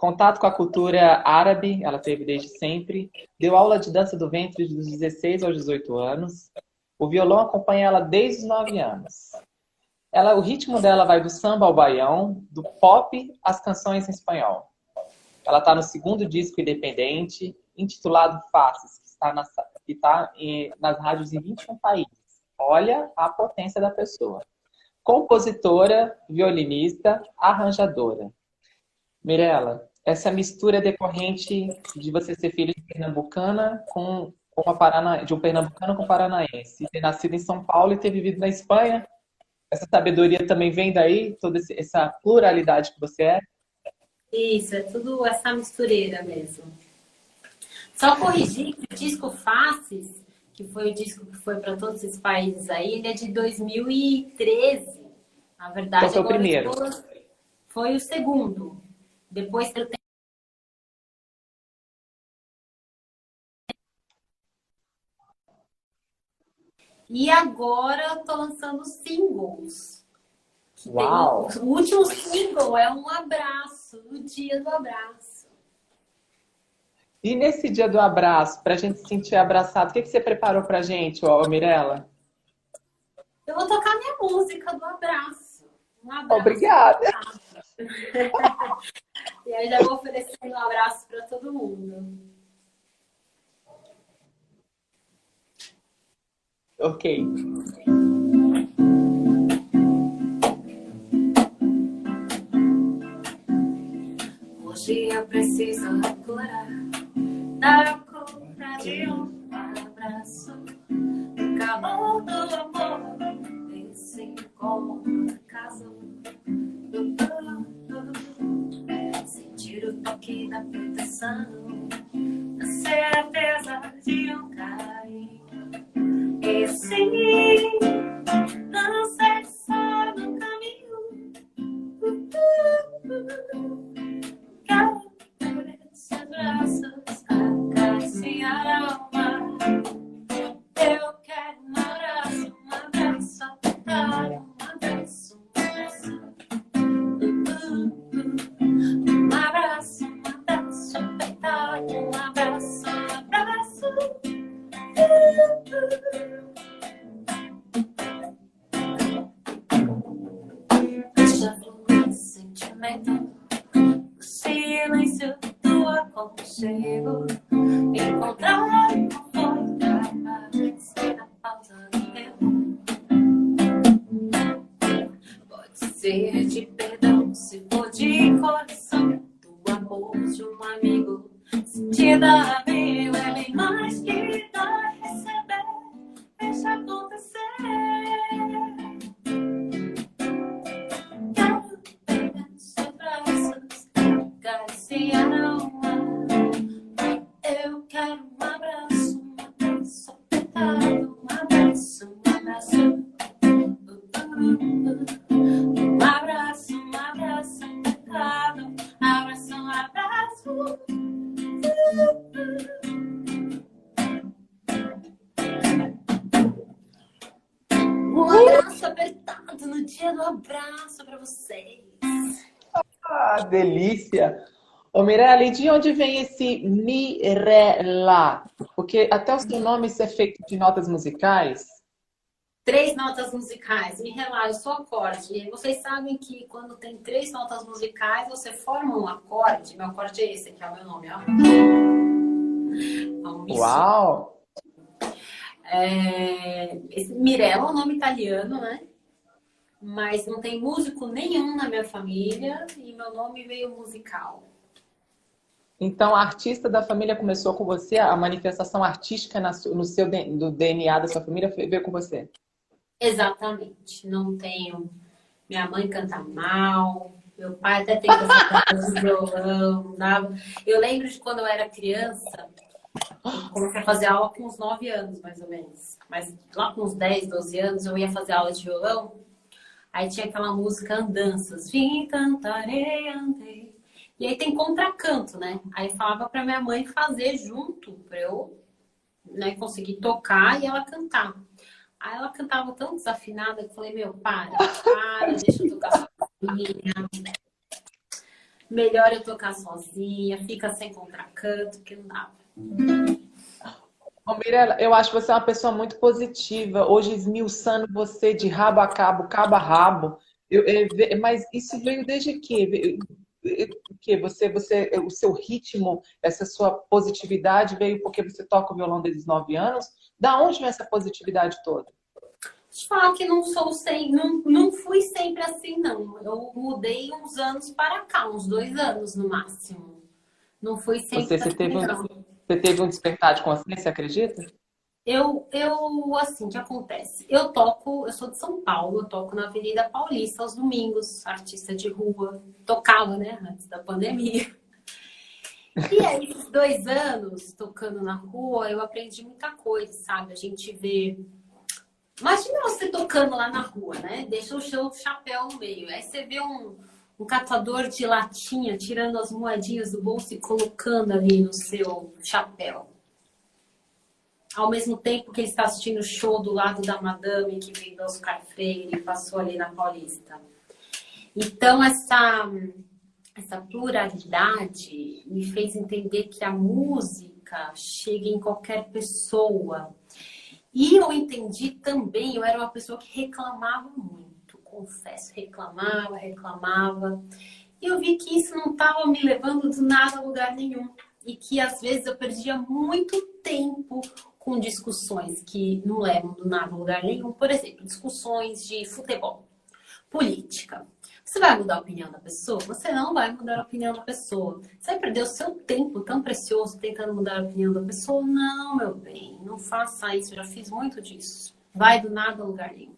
Contato com a cultura árabe, ela teve desde sempre. Deu aula de dança do ventre dos 16 aos 18 anos. O violão acompanha ela desde os 9 anos. Ela, o ritmo dela vai do samba ao baião, do pop às canções em espanhol. Ela está no segundo disco independente, intitulado Faces, que está, na, que está em, nas rádios em 21 países. Olha a potência da pessoa. Compositora, violinista, arranjadora. Mirela, essa mistura decorrente de você ser filho de pernambucana com, com uma parana, de um pernambucano com paranaense, ter nascido em São Paulo e ter vivido na Espanha. Essa sabedoria também vem daí, toda essa pluralidade que você é? Isso, é tudo essa mistureira mesmo. Só corrigir que o disco Faces, que foi o disco que foi para todos esses países aí, ele é de 2013. Na verdade, Qual foi o primeiro? Foi o segundo. Depois eu tenho E agora eu tô lançando singles. Uau! Tem, o último single é um abraço, o dia do abraço. E nesse dia do abraço, para a gente se sentir abraçado, o que, que você preparou pra gente, ó, Mirella? Eu vou tocar minha música do abraço. Um abraço. Obrigada. e aí já vou oferecendo um abraço para todo mundo. Ok. Hoje eu preciso agora dar conta de um abraço. O calor do amor desse encontro caso. Sentir o toque da proteção, a certeza de um carinho. E sim, Ser de perdão, se for de coração, do amor de um amigo. Se dá apertado no dia do abraço para vocês. Ah, delícia! Ô, Mirella, e de onde vem esse Mirella? Porque até o seu nome é feito de notas musicais. Três notas musicais, me relaxa, eu sou acorde. E vocês sabem que quando tem três notas musicais, você forma um acorde. Meu acorde é esse, que é o meu nome, ó. Um Sol. Uau! É, Mirella é um nome italiano, né? Mas não tem músico nenhum na minha família e meu nome veio musical. Então, a artista da família começou com você, a manifestação artística no seu do DNA da sua família veio com você. Exatamente. Não tenho. Minha mãe canta mal. Meu pai até tem de violão. Eu lembro de quando eu era criança. eu Comecei a fazer aula com uns 9 anos, mais ou menos. Mas lá com uns 10, 12 anos, eu ia fazer aula de violão. Aí tinha aquela música Andanças. Vim cantarei, andei. E aí tem contracanto, né? Aí falava pra minha mãe fazer junto, pra eu né, conseguir tocar e ela cantar. Aí ela cantava tão desafinada que eu falei, meu, para, para, deixa eu tocar sozinha. melhor eu tocar sozinha, fica sem contracanto, que não dava. Ô, Mirella, eu acho que você é uma pessoa muito positiva, hoje esmiuçando você de rabo a cabo, cabo a rabo. Eu, eu, mas isso veio desde que? que você, você, o seu ritmo, essa sua positividade veio porque você toca o violão desde os nove anos? Da onde vem essa positividade toda? Te falar que não sou sem, não, não fui sempre assim, não. Eu mudei uns anos para cá, uns dois anos no máximo. Não fui sempre você, assim, teve um, você teve um despertar de consciência, acredita? Eu, eu, assim, que acontece? Eu toco, eu sou de São Paulo, eu toco na Avenida Paulista aos domingos, artista de rua. Tocava, né, antes da pandemia. E aí, esses dois anos tocando na rua, eu aprendi muita coisa, sabe? A gente vê. Imagina você tocando lá na rua, né? Deixa o seu chapéu no meio. Aí você vê um, um catador de latinha tirando as moedinhas do bolso e colocando ali no seu chapéu ao mesmo tempo que ele está assistindo o show do lado da Madame, que vem do Oscar Freire, e passou ali na Paulista. Então, essa, essa pluralidade me fez entender que a música chega em qualquer pessoa. E eu entendi também, eu era uma pessoa que reclamava muito, confesso, reclamava, reclamava. E eu vi que isso não estava me levando do nada a lugar nenhum. E que às vezes eu perdia muito tempo com discussões que não levam do nada a lugar nenhum. Por exemplo, discussões de futebol, política. Você vai mudar a opinião da pessoa? Você não vai mudar a opinião da pessoa. Você vai perder o seu tempo tão precioso tentando mudar a opinião da pessoa? Não, meu bem, não faça isso. Eu já fiz muito disso. Vai do nada a lugar nenhum.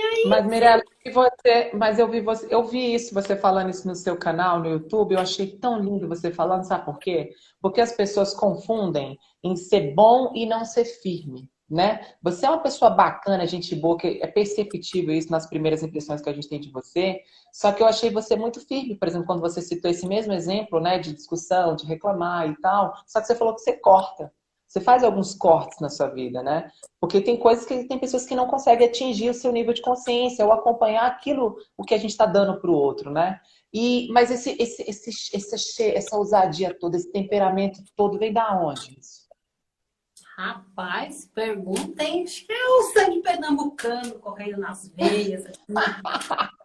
Aí? Mas, Mirella, você, mas eu vi você, eu vi isso, você falando isso no seu canal, no YouTube, eu achei tão lindo você falando, sabe por quê? Porque as pessoas confundem em ser bom e não ser firme, né? Você é uma pessoa bacana, gente boa, que é perceptível isso nas primeiras impressões que a gente tem de você, só que eu achei você muito firme, por exemplo, quando você citou esse mesmo exemplo, né, de discussão, de reclamar e tal, só que você falou que você corta. Você faz alguns cortes na sua vida, né? Porque tem coisas que tem pessoas que não conseguem atingir o seu nível de consciência ou acompanhar aquilo o que a gente está dando para o outro, né? E mas esse, esse, esse, esse, essa ousadia toda, esse temperamento todo vem da onde? Rapaz, perguntem. Acho que é o sangue pernambucano correndo nas veias.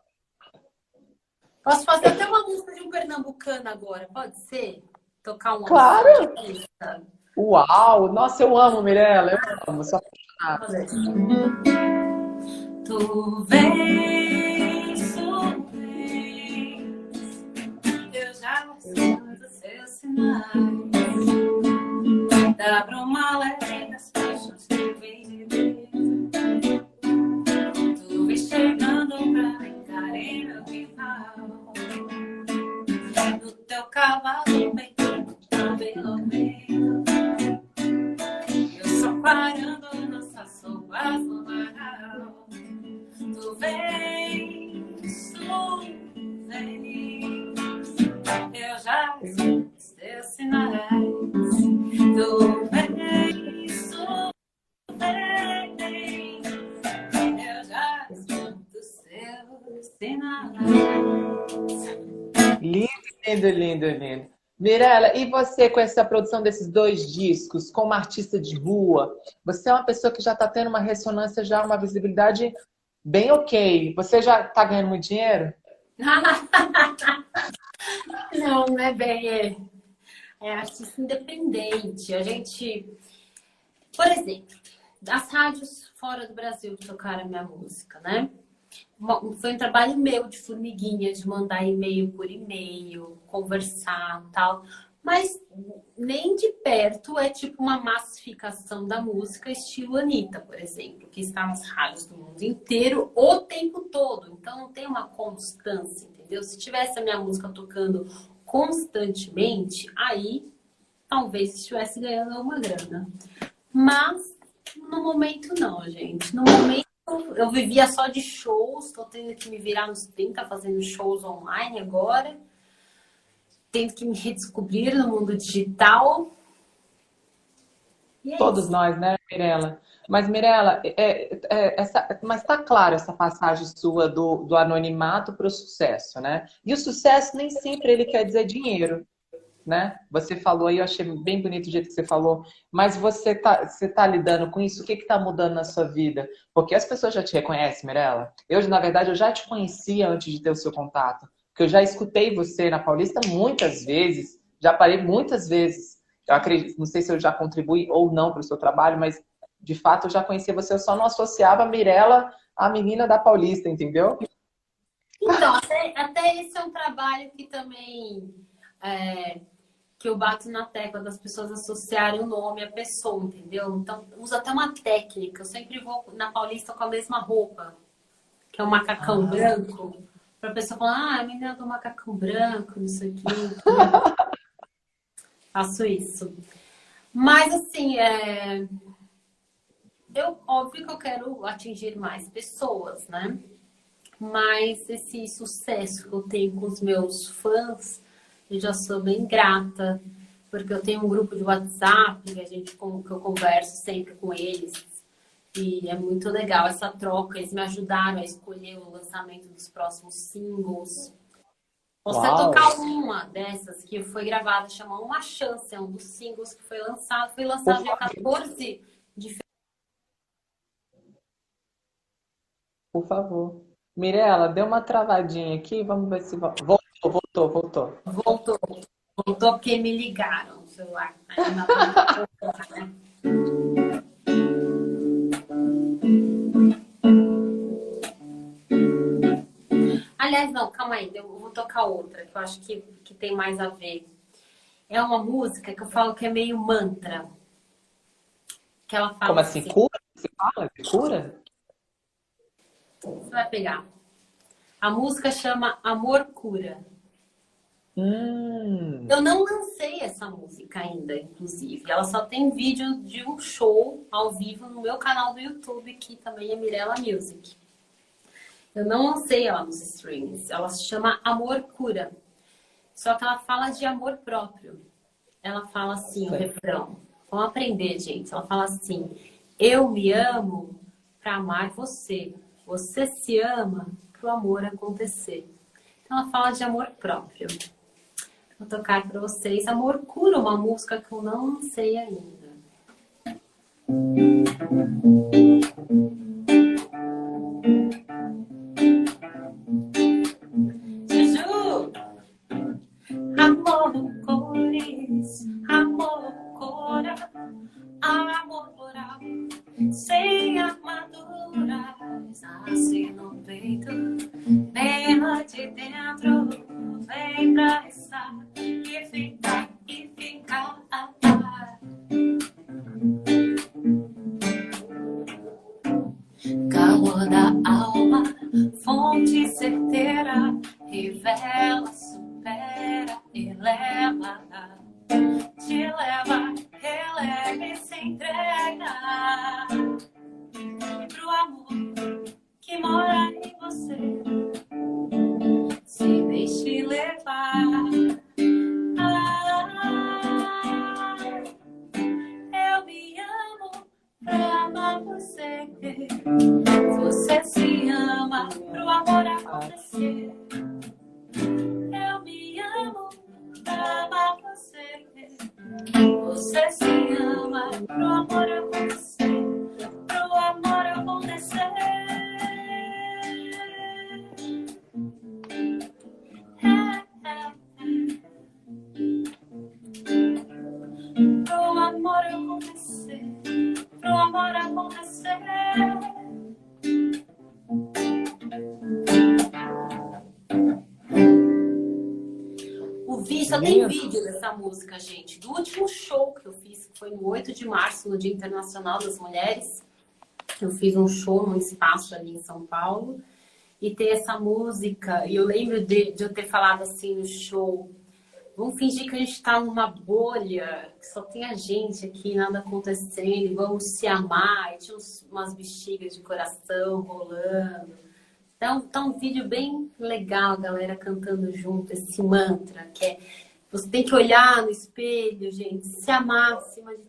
Posso fazer até uma música de um pernambucano agora, pode ser? Tocar uma claro. música. Uau! Nossa, eu amo, Mirella. Eu amo, sou apaixonada. Tu vens, Lindo, lindo, lindo. Mirella, e você com essa produção desses dois discos, como artista de rua, você é uma pessoa que já está tendo uma ressonância, já uma visibilidade bem ok. Você já está ganhando muito dinheiro? não, não é bem. É, é artista independente. A gente, por exemplo, as rádios fora do Brasil tocaram a minha música, né? Foi um trabalho meu de formiguinha, de mandar e-mail por e-mail, conversar tal. Mas nem de perto é tipo uma massificação da música estilo Anitta, por exemplo, que está nas rádios do mundo inteiro o tempo todo. Então não tem uma constância, entendeu? Se tivesse a minha música tocando constantemente, aí talvez estivesse ganhando alguma grana. Mas no momento não, gente. No momento eu vivia só de shows, estou tendo que me virar nos 30 fazendo shows online agora. Tendo que me redescobrir no mundo digital. É Todos isso. nós, né, Mirella? Mas, Mirella, é, é, essa, mas tá claro essa passagem sua do, do anonimato para o sucesso, né? E o sucesso nem sempre ele quer dizer dinheiro, né? Você falou aí, eu achei bem bonito o jeito que você falou, mas você tá, você tá lidando com isso? O que que tá mudando na sua vida? Porque as pessoas já te reconhecem, Mirella. Eu, na verdade, eu já te conhecia antes de ter o seu contato, porque eu já escutei você na Paulista muitas vezes, já parei muitas vezes. Eu acredito, não sei se eu já contribuí ou não para o seu trabalho, mas de fato eu já conhecia você, eu só não associava a Mirella à menina da Paulista, entendeu? Então, até, até esse é um trabalho que também é, que eu bato na tecla das pessoas associarem o nome à pessoa, entendeu? Então, uso até uma técnica. Eu sempre vou na Paulista com a mesma roupa, que é um macacão ah. branco, para a pessoa falar, ah, a menina do macacão branco, não sei o quê. Faço isso. Mas, assim, é... eu, óbvio que eu quero atingir mais pessoas, né? Mas esse sucesso que eu tenho com os meus fãs eu já sou bem grata, porque eu tenho um grupo de WhatsApp que, a gente, que eu converso sempre com eles. E é muito legal essa troca. Eles me ajudaram a escolher o lançamento dos próximos singles. Você Uau. tocar uma dessas que foi gravada, chama Uma Chance, é um dos singles que foi lançado. Foi lançado dia 14 de Por favor. Mirela, deu uma travadinha aqui, vamos ver se voltou, voltou, voltou. Voltou, voltou porque me ligaram o celular. Aliás, não, calma aí, eu vou tocar outra, que eu acho que, que tem mais a ver. É uma música que eu falo que é meio mantra. Que ela fala Como assim, assim cura? Você fala cura? Você vai pegar. A música chama Amor Cura. Hum. Eu não lancei essa música ainda, inclusive. Ela só tem vídeo de um show ao vivo no meu canal do YouTube, que também é Mirella Music. Eu não lancei ela nos streams. Ela se chama Amor Cura. Só que ela fala de amor próprio. Ela fala assim, o refrão. Vamos aprender, gente. Ela fala assim: Eu me amo para amar você. Você se ama para o amor acontecer. Então ela fala de amor próprio. Vou tocar para vocês Amor Cura, uma música que eu não sei ainda. Juju! Amor cores, amor cora, amor oral, sem armaduras, assim no peito, Você se ama pro amor acontecer. 18 de março, no Dia Internacional das Mulheres, eu fiz um show num espaço ali em São Paulo e ter essa música. E eu lembro de, de eu ter falado assim no show: vamos fingir que a gente está numa bolha, que só tem a gente aqui, nada acontecendo, vamos se amar. E tinha uns, umas bexigas de coração rolando. Então, tá um vídeo bem legal, galera, cantando junto esse mantra, que é você tem que olhar no espelho, gente, se amar acima de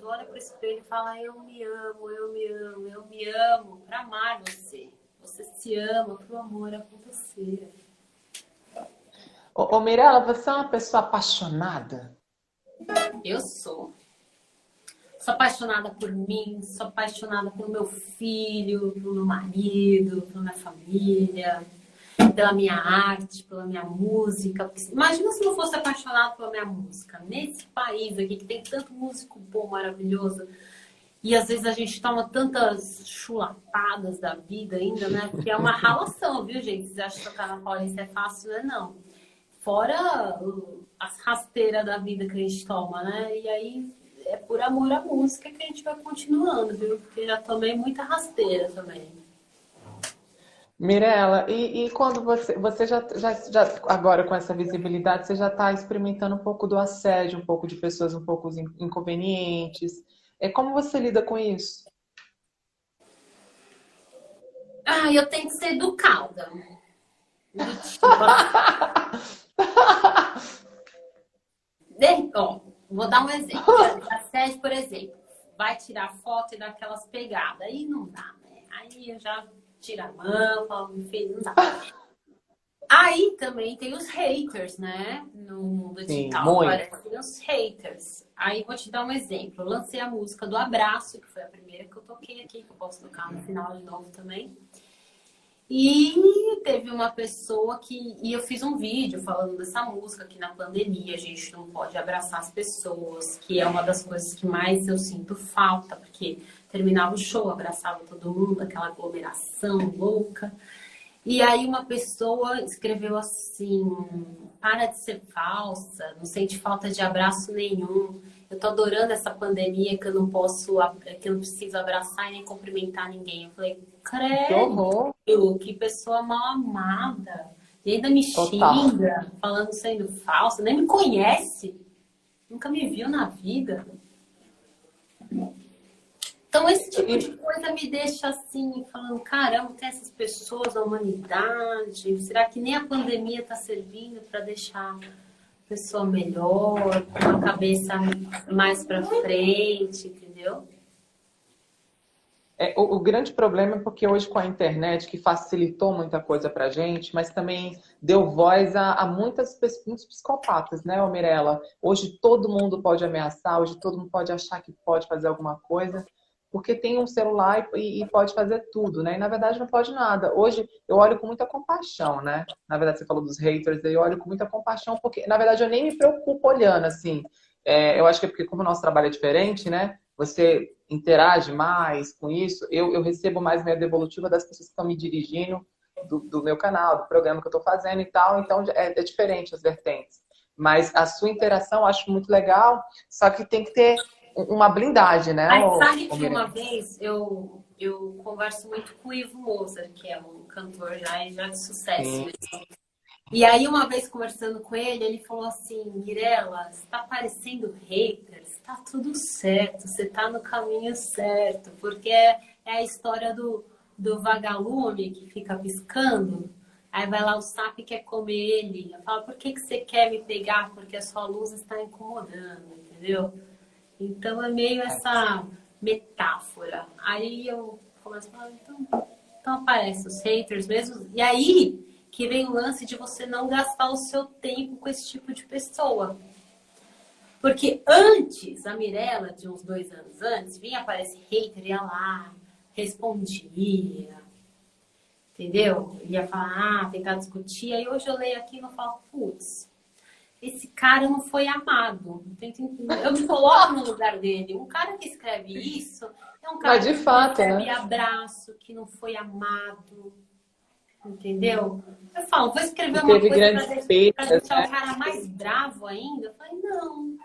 tudo, olha pro espelho e fala: Eu me amo, eu me amo, eu me amo, pra amar você. Você se ama pro amor acontecer. Ô, ô Mirella, você é uma pessoa apaixonada? Eu sou. Sou apaixonada por mim, sou apaixonada pelo meu filho, pelo meu marido, pela minha família, pela minha arte, pela minha música. Imagina se não fosse apaixonada pela minha música. Nesse país aqui que tem tanto músico bom, maravilhoso, e às vezes a gente toma tantas chulapadas da vida ainda, né? Porque é uma ralação, viu, gente? Vocês acham que tocar na Paulista é fácil, não é não. Fora as rasteiras da vida que a gente toma, né? E aí é por amor à música que a gente vai continuando, viu? Porque já tomei muita rasteira também. Mirela, e, e, quando você, você já, já, já, agora com essa visibilidade, você já está experimentando um pouco do assédio, um pouco de pessoas um pouco inconvenientes. É como você lida com isso? Ah, eu tenho que ser educada. De, ó, vou dar um exemplo. Assédio, por exemplo, vai tirar foto e dar aquelas pegadas. Aí não dá, né? Aí eu já tiro a mão, falo, filho, não dá. Aí também tem os haters, né? No mundo digital. Sim, Aparecem os haters. Aí vou te dar um exemplo. Eu lancei a música do Abraço, que foi a primeira que eu toquei aqui, que eu posso tocar no final de novo também. E teve uma pessoa que. E eu fiz um vídeo falando dessa música, que na pandemia a gente não pode abraçar as pessoas, que é uma das coisas que mais eu sinto falta, porque terminava o show, abraçava todo mundo, aquela aglomeração louca. E aí uma pessoa escreveu assim: para de ser falsa, não sente falta de abraço nenhum. Eu tô adorando essa pandemia que eu não posso, que eu não preciso abraçar e nem cumprimentar ninguém. Eu falei, credo, que, que pessoa mal amada. E ainda me Total. xinga, falando sendo falsa, nem me conhece, nunca me viu na vida. Então, esse tipo de coisa me deixa assim, falando: caramba, tem essas pessoas na humanidade. Será que nem a pandemia está servindo para deixar a pessoa melhor, com a cabeça mais para frente, entendeu? É, o, o, grande problema é porque hoje com a internet, que facilitou muita coisa para gente, mas também deu voz a, a muitas, muitos psicopatas, né, Mirella? Hoje todo mundo pode ameaçar, hoje todo mundo pode achar que pode fazer alguma coisa porque tem um celular e, e, pode fazer tudo, né? E na verdade não pode nada. Hoje eu olho com muita compaixão, né? Na verdade você falou dos haters, eu olho com muita compaixão, porque na verdade eu nem me preocupo olhando assim. É, eu acho que é porque como o nosso trabalho é diferente, né? Você interage mais com isso. Eu, eu recebo mais minha devolutiva das pessoas que estão me dirigindo do, do meu canal, do programa que eu estou fazendo e tal. Então é, é diferente as vertentes. Mas a sua interação eu acho muito legal, só que tem que ter uma blindagem, né? Mas sabe que uma vez eu, eu converso muito com o Ivo Moser, que é um cantor já, já de sucesso. E aí, uma vez conversando com ele, ele falou assim: Mirella, você tá parecendo haters, tá tudo certo, você tá no caminho certo, porque é, é a história do, do vagalume que fica piscando. Aí vai lá o sapo e quer comer ele. Eu falo, por que, que você quer me pegar? Porque a sua luz está incomodando, entendeu? Então é meio essa metáfora. Aí eu começo a falar, então, então aparece os haters mesmo. E aí que vem o lance de você não gastar o seu tempo com esse tipo de pessoa. Porque antes, a Mirella, de uns dois anos antes, vinha aparecer hater, ia lá, respondia, entendeu? Ia falar, ah, tentar discutir. Aí hoje eu leio aqui e falo, putz, esse cara não foi amado. Eu me coloco no lugar dele. Um cara que escreve isso é um cara Mas de que fato, escreve né? abraço, que não foi amado. Entendeu? Eu falo, vou escrever uma coisa para deixar, deixar né? o cara mais bravo ainda. Eu falei, não,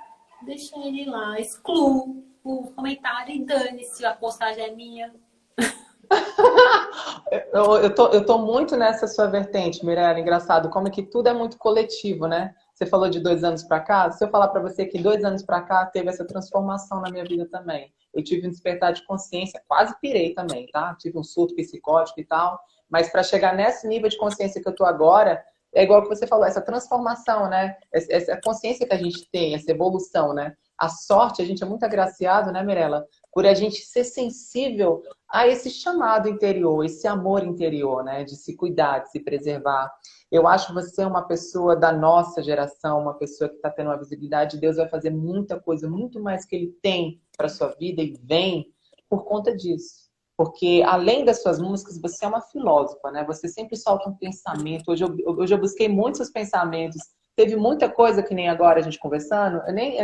deixa ele lá, excluo o comentário e dane-se, a postagem é minha. eu, eu, tô, eu tô muito nessa sua vertente, Mirella. Engraçado, como é que tudo é muito coletivo, né? Você falou de dois anos para cá. Se eu falar para você que dois anos para cá teve essa transformação na minha vida também. Eu tive um despertar de consciência, quase pirei também, tá? Tive um surto psicótico e tal. Mas para chegar nesse nível de consciência que eu tô agora, é igual que você falou, essa transformação, né? Essa consciência que a gente tem, essa evolução, né? a sorte, a gente é muito agraciado, né, Mirella? Por a gente ser sensível a esse chamado interior, esse amor interior, né? De se cuidar, de se preservar. Eu acho você uma pessoa da nossa geração, uma pessoa que está tendo uma visibilidade. Deus vai fazer muita coisa, muito mais que Ele tem para sua vida e vem por conta disso. Porque além das suas músicas, você é uma filósofa, né? Você sempre solta um pensamento. Hoje eu, hoje eu busquei muitos pensamentos teve muita coisa que nem agora a gente conversando, nem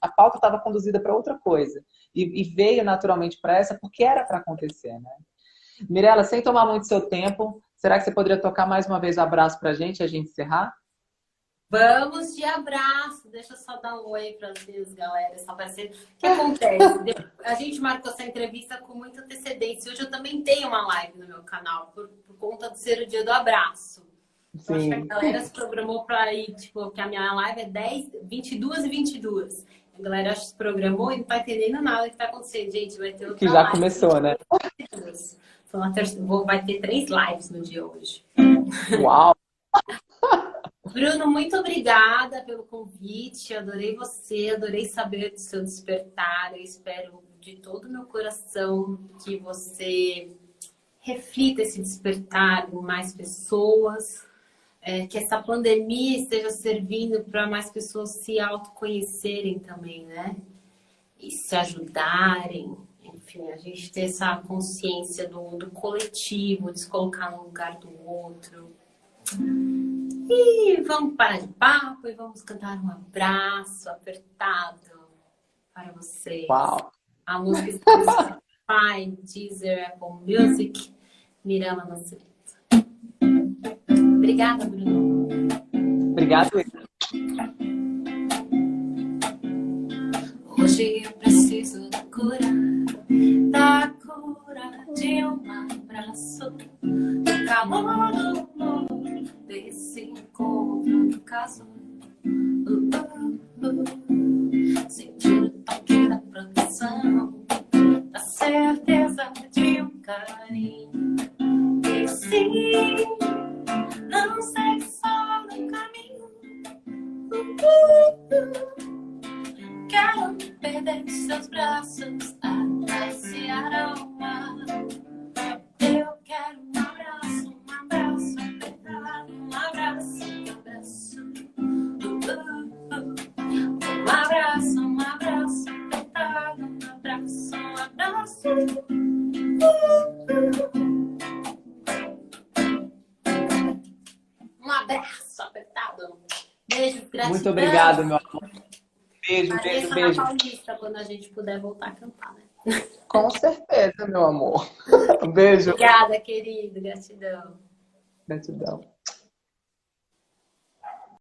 a, pauta estava conduzida para outra coisa e, e veio naturalmente para essa porque era para acontecer, né? Mirela, sem tomar muito seu tempo, será que você poderia tocar mais uma vez o abraço para a gente a gente encerrar? Vamos de abraço. Deixa eu só dar um oi para vocês, galera. Só para ser... O que acontece? A gente marcou essa entrevista com muita antecedência. Hoje eu também tenho uma live no meu canal por, por conta de ser o dia do abraço. Sim. Acho que a galera se programou para ir, tipo, que a minha live é 10, 22 e 22. A galera se programou e não tá entendendo nada que tá acontecendo. Gente, vai ter outra Que já live, começou, né? Vou, vai ter três lives no dia hoje. Uau! Bruno, muito obrigada pelo convite. Adorei você, adorei saber do seu despertar. Eu espero de todo o meu coração que você reflita esse despertar em mais pessoas, é, que essa pandemia esteja servindo para mais pessoas se autoconhecerem também, né? E se ajudarem, enfim, a gente ter essa consciência do, do coletivo, de se colocar no lugar do outro. E vamos parar de papo e vamos cantar um abraço apertado para vocês. Uau! A música está no Spotify, Deezer, Apple Music, Mirama Nascimento. Obrigada, Bruno. Obrigado. Hoje eu preciso da cura, da cura de um abraço, do calor do amor, desse encontro do caso. Uh, uh, uh. Sentir o toque da proteção, da certeza de um carinho. E sim. Não segue só no caminho. Quero perder seus braços obrigado, meu amor. Beijo, Pareça beijo, beijo. Paulista, quando a gente puder voltar a cantar, né? Com certeza, meu amor. Um beijo. Obrigada, querido. Gratidão. Gratidão.